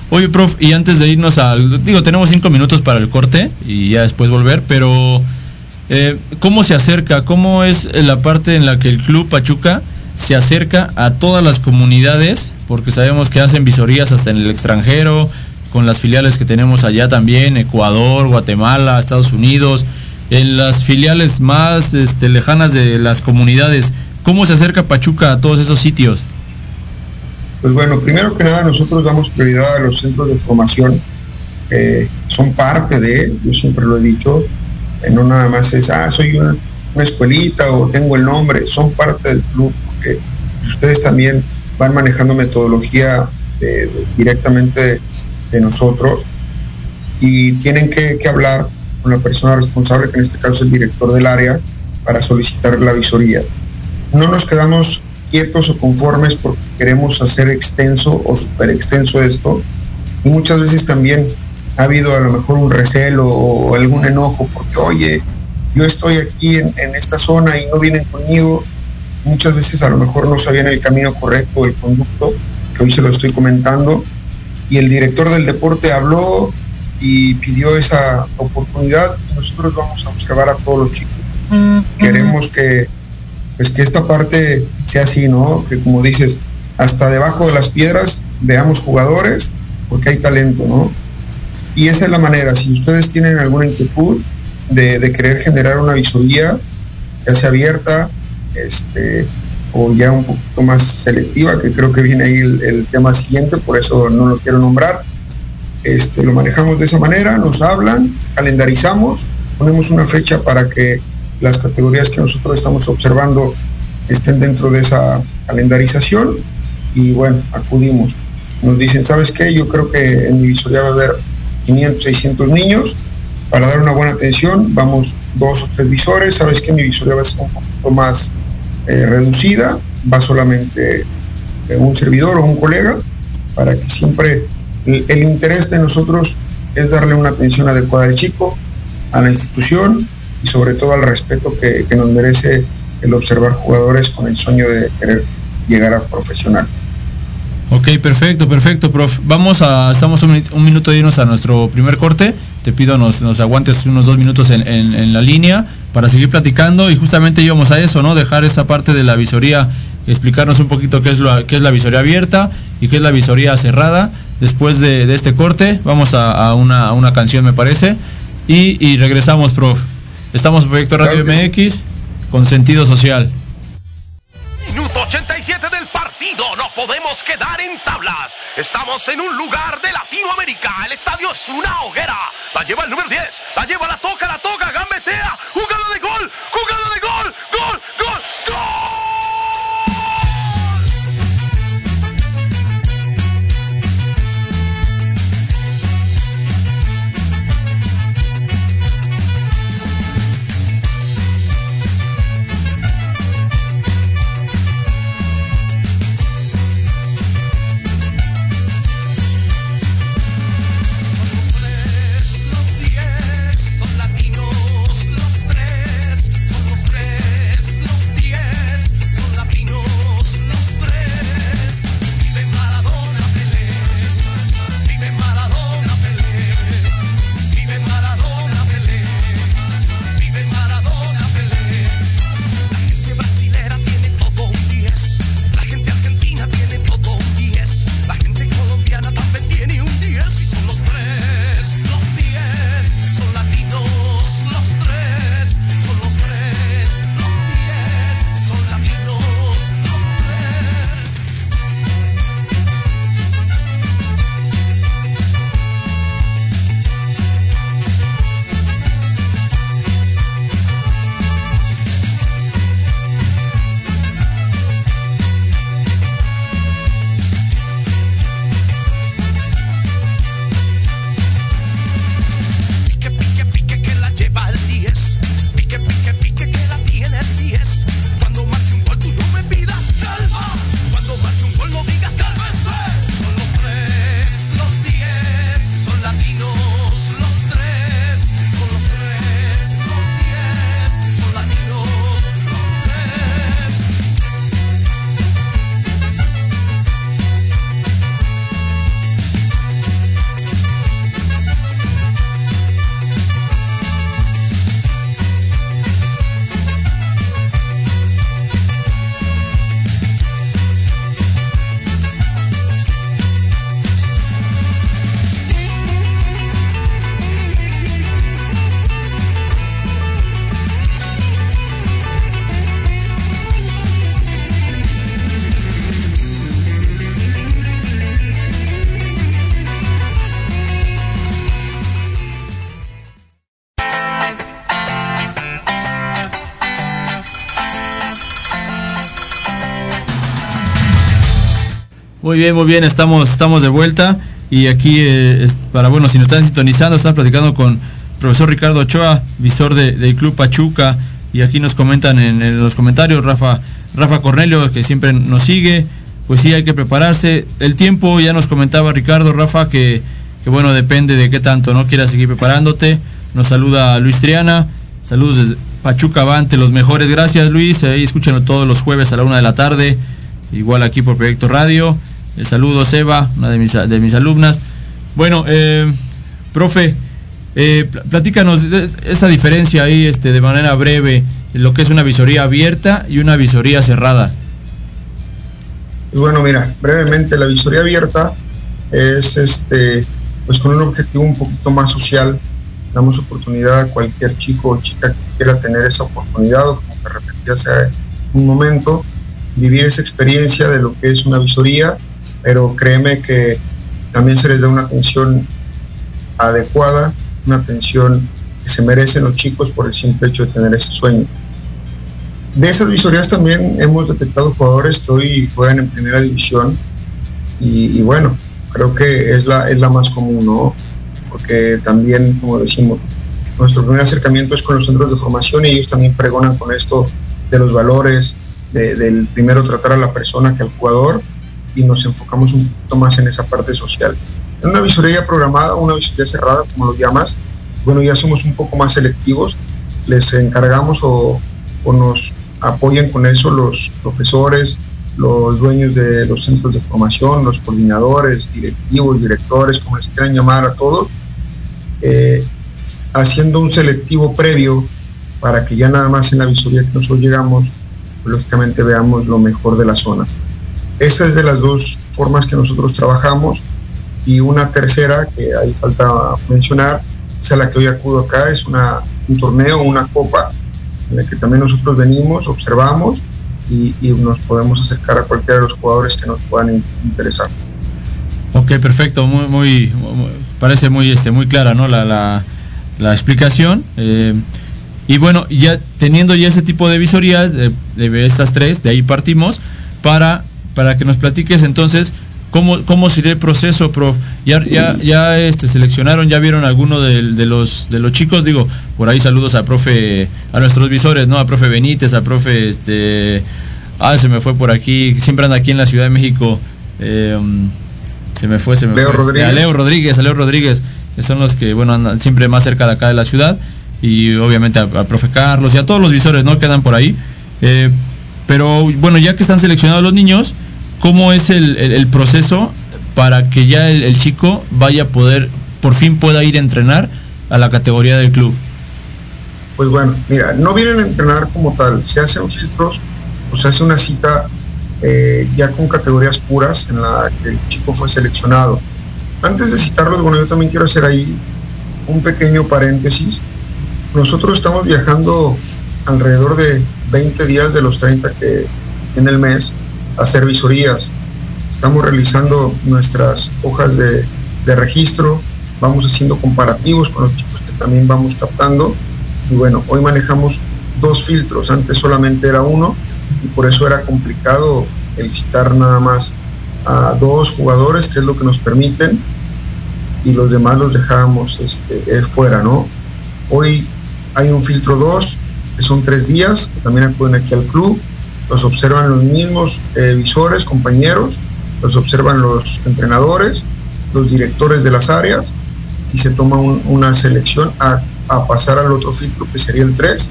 C: Oye, prof, y antes de irnos al, digo, tenemos cinco minutos para el corte y ya después volver, pero eh, ¿cómo se acerca? ¿Cómo es la parte en la que el Club Pachuca se acerca a todas las comunidades? Porque sabemos que hacen visorías hasta en el extranjero, con las filiales que tenemos allá también, Ecuador, Guatemala, Estados Unidos, en las filiales más este, lejanas de las comunidades. ¿Cómo se acerca Pachuca a todos esos sitios?
F: Pues bueno, primero que nada nosotros damos prioridad a los centros de formación, son parte de, yo siempre lo he dicho, eh, no nada más es, ah, soy una, escuelita o tengo el nombre, son parte del club, porque ustedes también van manejando metodología directamente de nosotros y tienen que, hablar con la persona responsable, que en este caso es el director del área, para solicitar la visoría. No nos quedamos quietos o conformes porque queremos hacer extenso o super extenso esto. Y muchas veces también ha habido a lo mejor un recelo o algún enojo porque, oye, yo estoy aquí en, en esta zona y no vienen conmigo. Muchas veces a lo mejor no sabían el camino correcto, el conducto, que hoy se lo estoy comentando y el director del deporte habló y pidió esa oportunidad nosotros vamos a observar a todos los chicos. Queremos que, pues, que esta parte sea así, ¿no? Que como dices, hasta debajo de las piedras veamos jugadores porque hay talento, ¿no? Y esa es la manera, si ustedes tienen alguna inquietud de, de querer generar una visoría, ya sea abierta, este, o ya un poquito más selectiva, que creo que viene ahí el, tema siguiente, por eso no lo quiero nombrar. Este, lo manejamos de esa manera, nos hablan, calendarizamos, ponemos una fecha para que las categorías que nosotros estamos observando estén dentro de esa calendarización y bueno, acudimos. Nos dicen, ¿sabes qué? Yo creo que en mi visoría va a haber 500, 600 niños. Para dar una buena atención, vamos dos o tres visores. ¿Sabes qué? Mi visoría va a ser un poquito más eh, reducida, va solamente un servidor o un colega, para que siempre el, interés de nosotros es darle una atención adecuada al chico, a la institución y sobre todo al respeto que, nos merece el observar jugadores con el sueño de querer llegar a profesional.
C: Ok, perfecto, perfecto, prof. Vamos a, estamos un, minuto de irnos a nuestro primer corte. Te pido nos, nos aguantes unos dos minutos en la línea para seguir platicando y justamente íbamos a eso, ¿no? Dejar esa parte de la visoría, explicarnos un poquito qué es, lo, qué es la visoría abierta y qué es la visoría cerrada. Después de, este corte, vamos a, una, canción, me parece, y, regresamos, prof. Estamos en Proyecto Radio MX con sentido social.
G: Minuto 87 del partido, no podemos quedar en tablas. Estamos en un lugar de Latinoamérica, el estadio es una hoguera. La lleva el número 10, la lleva, la toca, la toca, gambetea, jugada de gol, jugada de gol, gol, gol.
C: Bien, muy bien, estamos, estamos de vuelta. Y aquí eh, para, bueno, si nos están sintonizando, están platicando con profesor Ricardo Ochoa, visor del Club Pachuca. Y aquí nos comentan en, los comentarios Rafa, Rafa Cornelio que siempre nos sigue, pues sí hay que prepararse. El tiempo ya nos comentaba Ricardo, Rafa, que, que bueno, depende de qué tanto no quieras seguir preparándote. Nos saluda Luis Triana, saludos desde Pachuca Avante, los mejores, gracias Luis, ahí escúchenlo todos los jueves a la una de la tarde, igual aquí por Proyecto Radio. El saludo Seba, una de mis, de mis alumnas. Bueno, eh, profe, eh, platícanos esa diferencia ahí este, de manera breve, lo que es una visoría abierta y una visoría cerrada.
F: Bueno, mira, brevemente, la visoría abierta es este, pues con un objetivo un poquito más social. Damos oportunidad a cualquier chico o chica que quiera tener esa oportunidad, o como te repetí hace un momento, vivir esa experiencia de lo que es una visoría, pero créeme que también se les da una atención adecuada una atención que se merecen los chicos por el simple hecho de tener ese sueño. De esas visorías también hemos detectado jugadores que hoy juegan en primera división y, bueno, creo que es la, es la más común, ¿no? Porque también, como decimos, nuestro primer acercamiento es con los centros de formación y ellos también pregonan con esto de los valores, del primero tratar a la persona que al jugador y nos enfocamos un poquito más en esa parte social. En una visoría programada, una visoría cerrada, como lo llamas, bueno, ya somos un poco más selectivos, les encargamos o, nos apoyan con eso los profesores, los dueños de los centros de formación, los coordinadores, directivos, directores, como les quieran llamar a todos, eh, haciendo un selectivo previo para que ya nada más en la visoría que nosotros llegamos, lógicamente veamos lo mejor de la zona. Esa es de las dos formas que nosotros trabajamos y una tercera que ahí falta mencionar, es a la que hoy acudo acá, es una, un torneo, una copa, en la que también nosotros venimos, observamos y, nos podemos acercar a cualquiera de los jugadores que nos puedan interesar.
C: Ok, perfecto, muy, muy, parece muy, este, muy clara ¿no? la, la, la explicación. Eh, y bueno, ya teniendo ya ese tipo de visorías, de, de, estas tres, de ahí partimos, para, para que nos platiques entonces ¿Cómo, ¿Cómo sería el proceso, prof? Ya, ya, ya este, seleccionaron, ya vieron alguno de, los, de los chicos, digo, por ahí saludos a profe, a nuestros visores, ¿no? A profe Benítez, a profe, este, ah, se me fue por aquí, siempre anda aquí en la Ciudad de México, eh, se me fue, se me
F: Leo Rodríguez.
C: A Leo Rodríguez, a Leo Rodríguez, que son los que, bueno, andan siempre más cerca de acá de la ciudad, y obviamente a, profe Carlos y a todos los visores, ¿no? Quedan por ahí. Eh, pero bueno, ya que están seleccionados los niños, ¿Cómo es el, proceso para que ya el, chico vaya a poder, por fin pueda ir a entrenar a la categoría del club?
F: Pues bueno, mira, no vienen a entrenar como tal, se hacen filtros o se hace una cita eh, ya con categorías puras en la que el chico fue seleccionado. Antes de citarlos, bueno, yo también quiero hacer ahí un pequeño paréntesis. Nosotros estamos viajando alrededor de 20 días de los 30 que en el mes hacer visorías. Estamos realizando nuestras hojas de, registro, vamos haciendo comparativos con los chicos que también vamos captando. Y bueno, hoy manejamos dos filtros, antes solamente era uno y por eso era complicado el citar nada más a dos jugadores, que es lo que nos permiten, y los demás los dejábamos este, fuera, ¿no? Hoy hay un filtro 2, son tres días, que también acuden aquí al club, los observan los mismos eh, visores, compañeros, los observan los entrenadores, los directores de las áreas y se toma una selección a, pasar al otro filtro que sería el 3,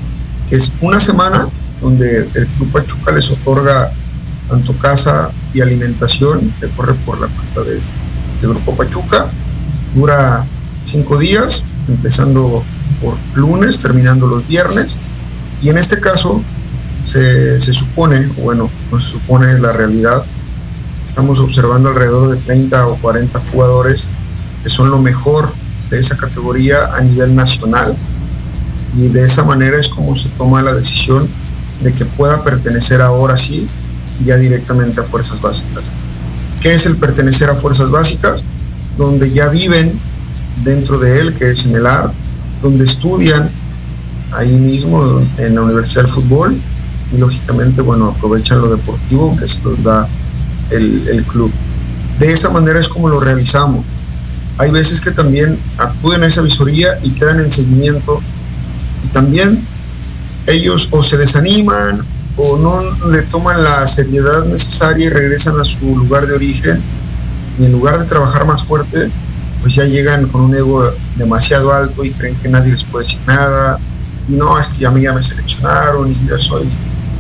F: que es una semana donde el Club Pachuca les otorga tanto casa y alimentación que corre por la cuenta de, Grupo Pachuca. Dura cinco días, empezando por lunes, terminando los viernes. Y en este caso, se, supone, bueno, no se supone, la realidad, estamos observando alrededor de 30 o 40 jugadores que son lo mejor de esa categoría a nivel nacional y de esa manera es como se toma la decisión de que pueda pertenecer ahora sí ya directamente a fuerzas básicas. ¿Qué es el pertenecer a fuerzas básicas? Donde ya viven dentro de él, que es en el AR, donde estudian ahí mismo en la Universidad del Fútbol y lógicamente, bueno, aprovechan lo deportivo que se nos da el, club. De esa manera es como lo realizamos. Hay veces que también acuden a esa visoría y quedan en seguimiento y también ellos o se desaniman o no le toman la seriedad necesaria y regresan a su lugar de origen y en lugar de trabajar más fuerte, pues ya llegan con un ego demasiado alto y creen que nadie les puede decir nada. Y no, es que a mí ya me seleccionaron y ya soy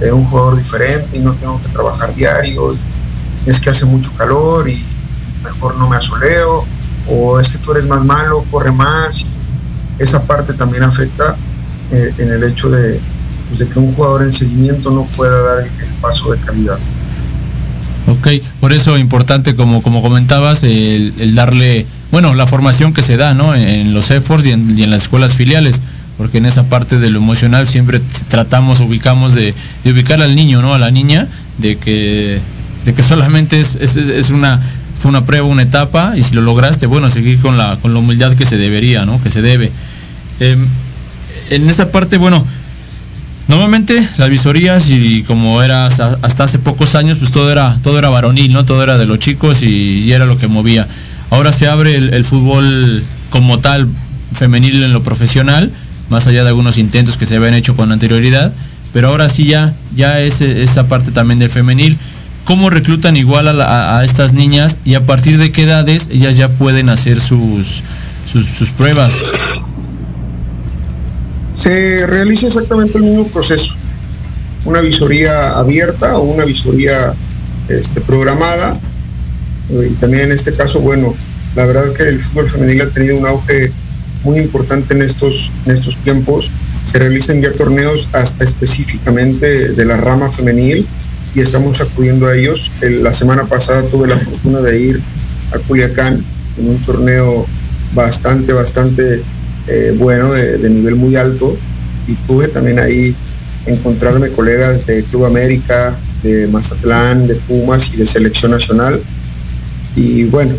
F: eh, un jugador diferente y no tengo que trabajar diario. es que hace mucho calor y mejor no me asoleo. O es que tú eres más malo, corre más. esa parte también afecta eh, en el hecho de, pues, de que un jugador en seguimiento no pueda dar el, paso de calidad.
C: Ok, por eso importante, como, como comentabas, el darle bueno, la formación que se da, ¿no? En los EFORS y en, las escuelas filiales, porque en esa parte de lo emocional siempre tratamos, ubicamos de, ubicar al niño, ¿no? A la niña, de que, de que solamente es, es, una, fue una prueba, una etapa, y si lo lograste, bueno, seguir con la, con la humildad que se debería, ¿no? Que se debe. Em, en esa parte, bueno, Normalmente las visorías y como era hasta, hace pocos años, pues todo era, todo era varonil, ¿no? Todo era de los chicos y era lo que movía. Ahora se abre el, fútbol como tal femenil en lo profesional, más allá de algunos intentos que se habían hecho con anterioridad, pero ahora sí ya, ya es esa parte también del femenil. ¿Cómo reclutan igual a, estas niñas y a partir de qué edades ellas ya pueden hacer sus, sus, pruebas?
F: Se realiza exactamente el mismo proceso. Una visoría abierta o una visoría este, programada y también en este caso, bueno, la verdad que el fútbol femenil ha tenido un auge muy importante en estos, en estos tiempos. Se realizan ya torneos hasta específicamente de la rama femenil y estamos acudiendo a ellos. la semana pasada tuve la fortuna de ir a Culiacán en un torneo bastante, bastante eh, bueno, de, de, nivel muy alto. Y tuve también ahí encontrarme colegas de Club América, de Mazatlán, de Pumas y de Selección Nacional y bueno,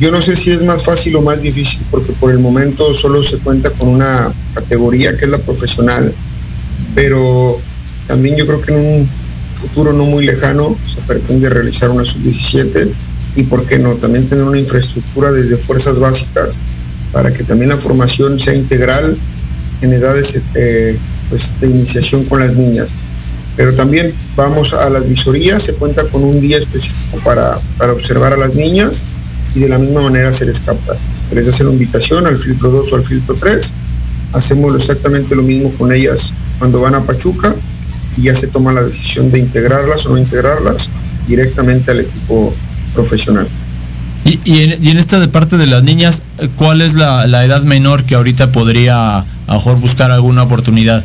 F: yo no sé si es más fácil o más difícil, porque por el momento solo se cuenta con una categoría que es la profesional, pero también yo creo que en un futuro no muy lejano se pretende realizar una sub-17 y, ¿por qué no?, también tener una infraestructura desde fuerzas básicas para que también la formación sea integral en edades eh, pues, de iniciación con las niñas pero también vamos a las visorías, se cuenta con un día específico para, observar a las niñas y de la misma manera se les capta. Se les hace la invitación al filtro 2 o al filtro 3, hacemos exactamente lo mismo con ellas cuando van a Pachuca y ya se toma la decisión de integrarlas o no integrarlas directamente al equipo profesional.
C: Y, en, esta de parte de las niñas, ¿cuál es la, la edad menor que ahorita podría a mejor buscar alguna oportunidad?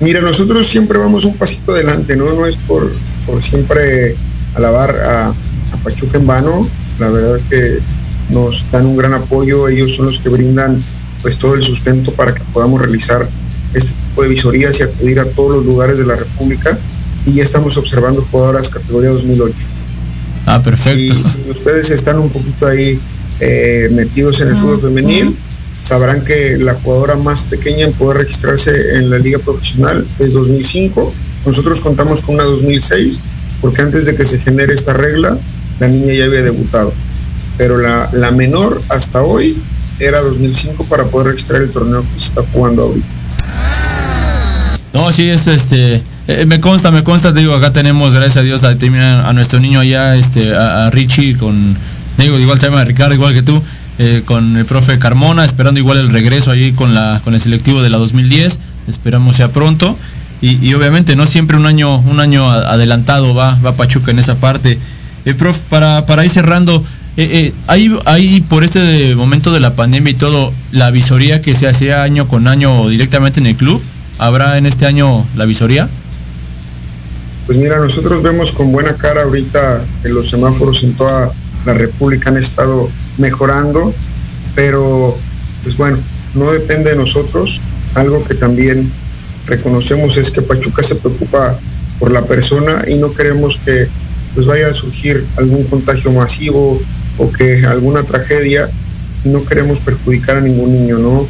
F: Mira, nosotros siempre vamos un pasito adelante, ¿no? No es por, siempre alabar a, Pachuca en vano. La verdad que nos dan un gran apoyo, ellos son los que brindan pues todo el sustento para que podamos realizar este tipo de visorías y acudir a todos los lugares de la República. Y ya estamos observando jugadoras categoría 2008.
C: Ah, perfecto.
F: Si, ustedes están un poquito ahí eh, metidos en el fútbol femenil, sabrán que la jugadora más pequeña en poder registrarse en la liga profesional es 2005. Nosotros contamos con una 2006 porque antes de que se genere esta regla, la niña ya había debutado. Pero la, la menor hasta hoy era 2005 para poder registrar el torneo que se está jugando ahorita.
C: No, sí, es este. Eh, me consta, me consta, te digo, acá tenemos, gracias a Dios, a, a nuestro niño allá, este, a, Richie, con, digo, igual se llama Ricardo, igual que tú, eh, con el profe Carmona, esperando igual el regreso ahí con, la, con el selectivo de la 2010, esperamos sea pronto. Y, obviamente no siempre un año, un año adelantado va, va Pachuca en esa parte. Eh, prof, para, para ir cerrando, eh, hay, hay por este momento de la pandemia y todo, la visoría que se hacía año con año directamente en el club, ¿habrá en este año la visoría?
F: Pues mira, nosotros vemos con buena cara ahorita que los semáforos en toda la República han estado mejorando, pero pues bueno, no depende de nosotros. Algo que también reconocemos es que Pachuca se preocupa por la persona y no queremos que pues vaya a surgir algún contagio masivo o que alguna tragedia no queremos perjudicar a ningún niño, ¿no?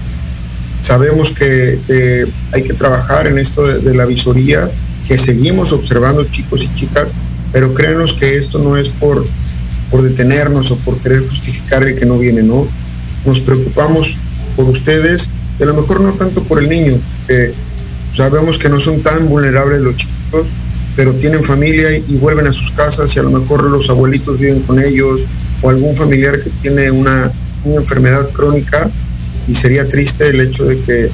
F: Sabemos que hay que trabajar en esto de, la visoría, que seguimos observando chicos y chicas pero créanos que esto no es por, por detenernos o por querer justificar el que no viene, ¿no? Nos preocupamos por ustedes, y a lo mejor no tanto por el niño, que sabemos que no son tan vulnerables los chicos, pero tienen familia y, vuelven a sus casas y a lo mejor los abuelitos viven con ellos o algún familiar que tiene una, una enfermedad crónica y sería triste el hecho de que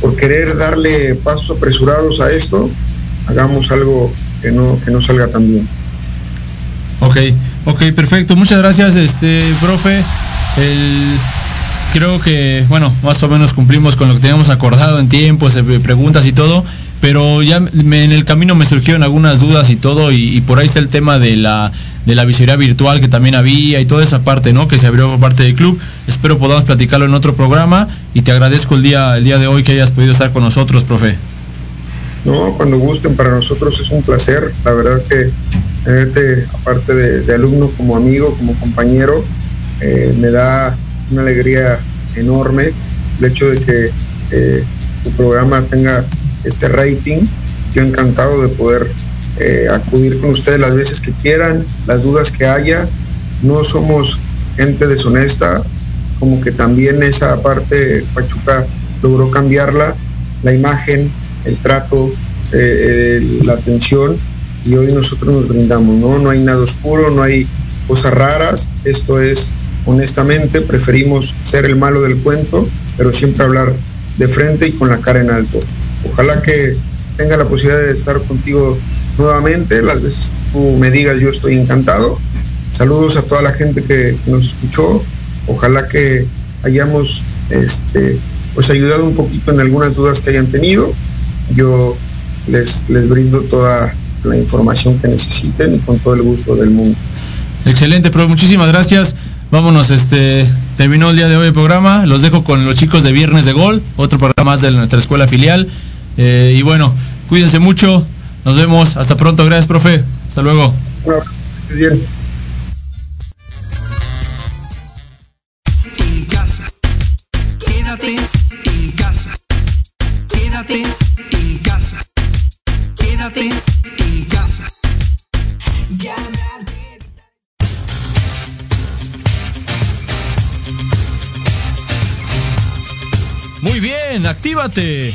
F: por querer darle pasos apresurados a esto, hagamos algo que no, que no salga tan bien.
C: Ok, perfecto. Muchas gracias, este, profe. creo que, bueno, más o menos cumplimos con lo que teníamos acordado en tiempos, preguntas y todo. Pero ya en el camino me surgieron algunas dudas y todo, y, por ahí está el tema de la, de la visoría virtual que también había y toda esa parte, ¿no? Que se abrió por parte del club. Espero podamos platicarlo en otro programa y te agradezco el día, el día de hoy que hayas podido estar con nosotros, profe.
F: No, cuando gusten, para nosotros es un placer. La verdad que tenerte, aparte de, alumno, como amigo, como compañero, eh, me da una alegría enorme el hecho de que eh, tu programa tenga este rating. Yo encantado de poder eh, acudir con ustedes las veces que quieran, las dudas que haya. No somos gente deshonesta, como que también esa parte Pachuca logró cambiarla, la imagen, el trato, eh, la atención y hoy nosotros nos brindamos, ¿no? No hay nada oscuro, no hay cosas raras, esto es honestamente, preferimos ser el malo del cuento, pero siempre hablar de frente y con la cara en alto. Ojalá que tenga la posibilidad de estar contigo nuevamente, las veces que tú me digas yo estoy encantado. Saludos a toda la gente que, nos escuchó, ojalá que hayamos este, pues ayudado un poquito en algunas dudas que hayan tenido. Yo les, les brindo toda la información que necesiten y con todo el gusto del mundo.
C: Excelente, pero muchísimas gracias. Vámonos, este terminó el día de hoy el programa. Los dejo con los chicos de Viernes de Gol, otro programa más de nuestra escuela filial. Eh, y bueno, cuídense mucho. Nos vemos. Hasta pronto. Gracias, profe. Hasta luego. Muy bien, actívate.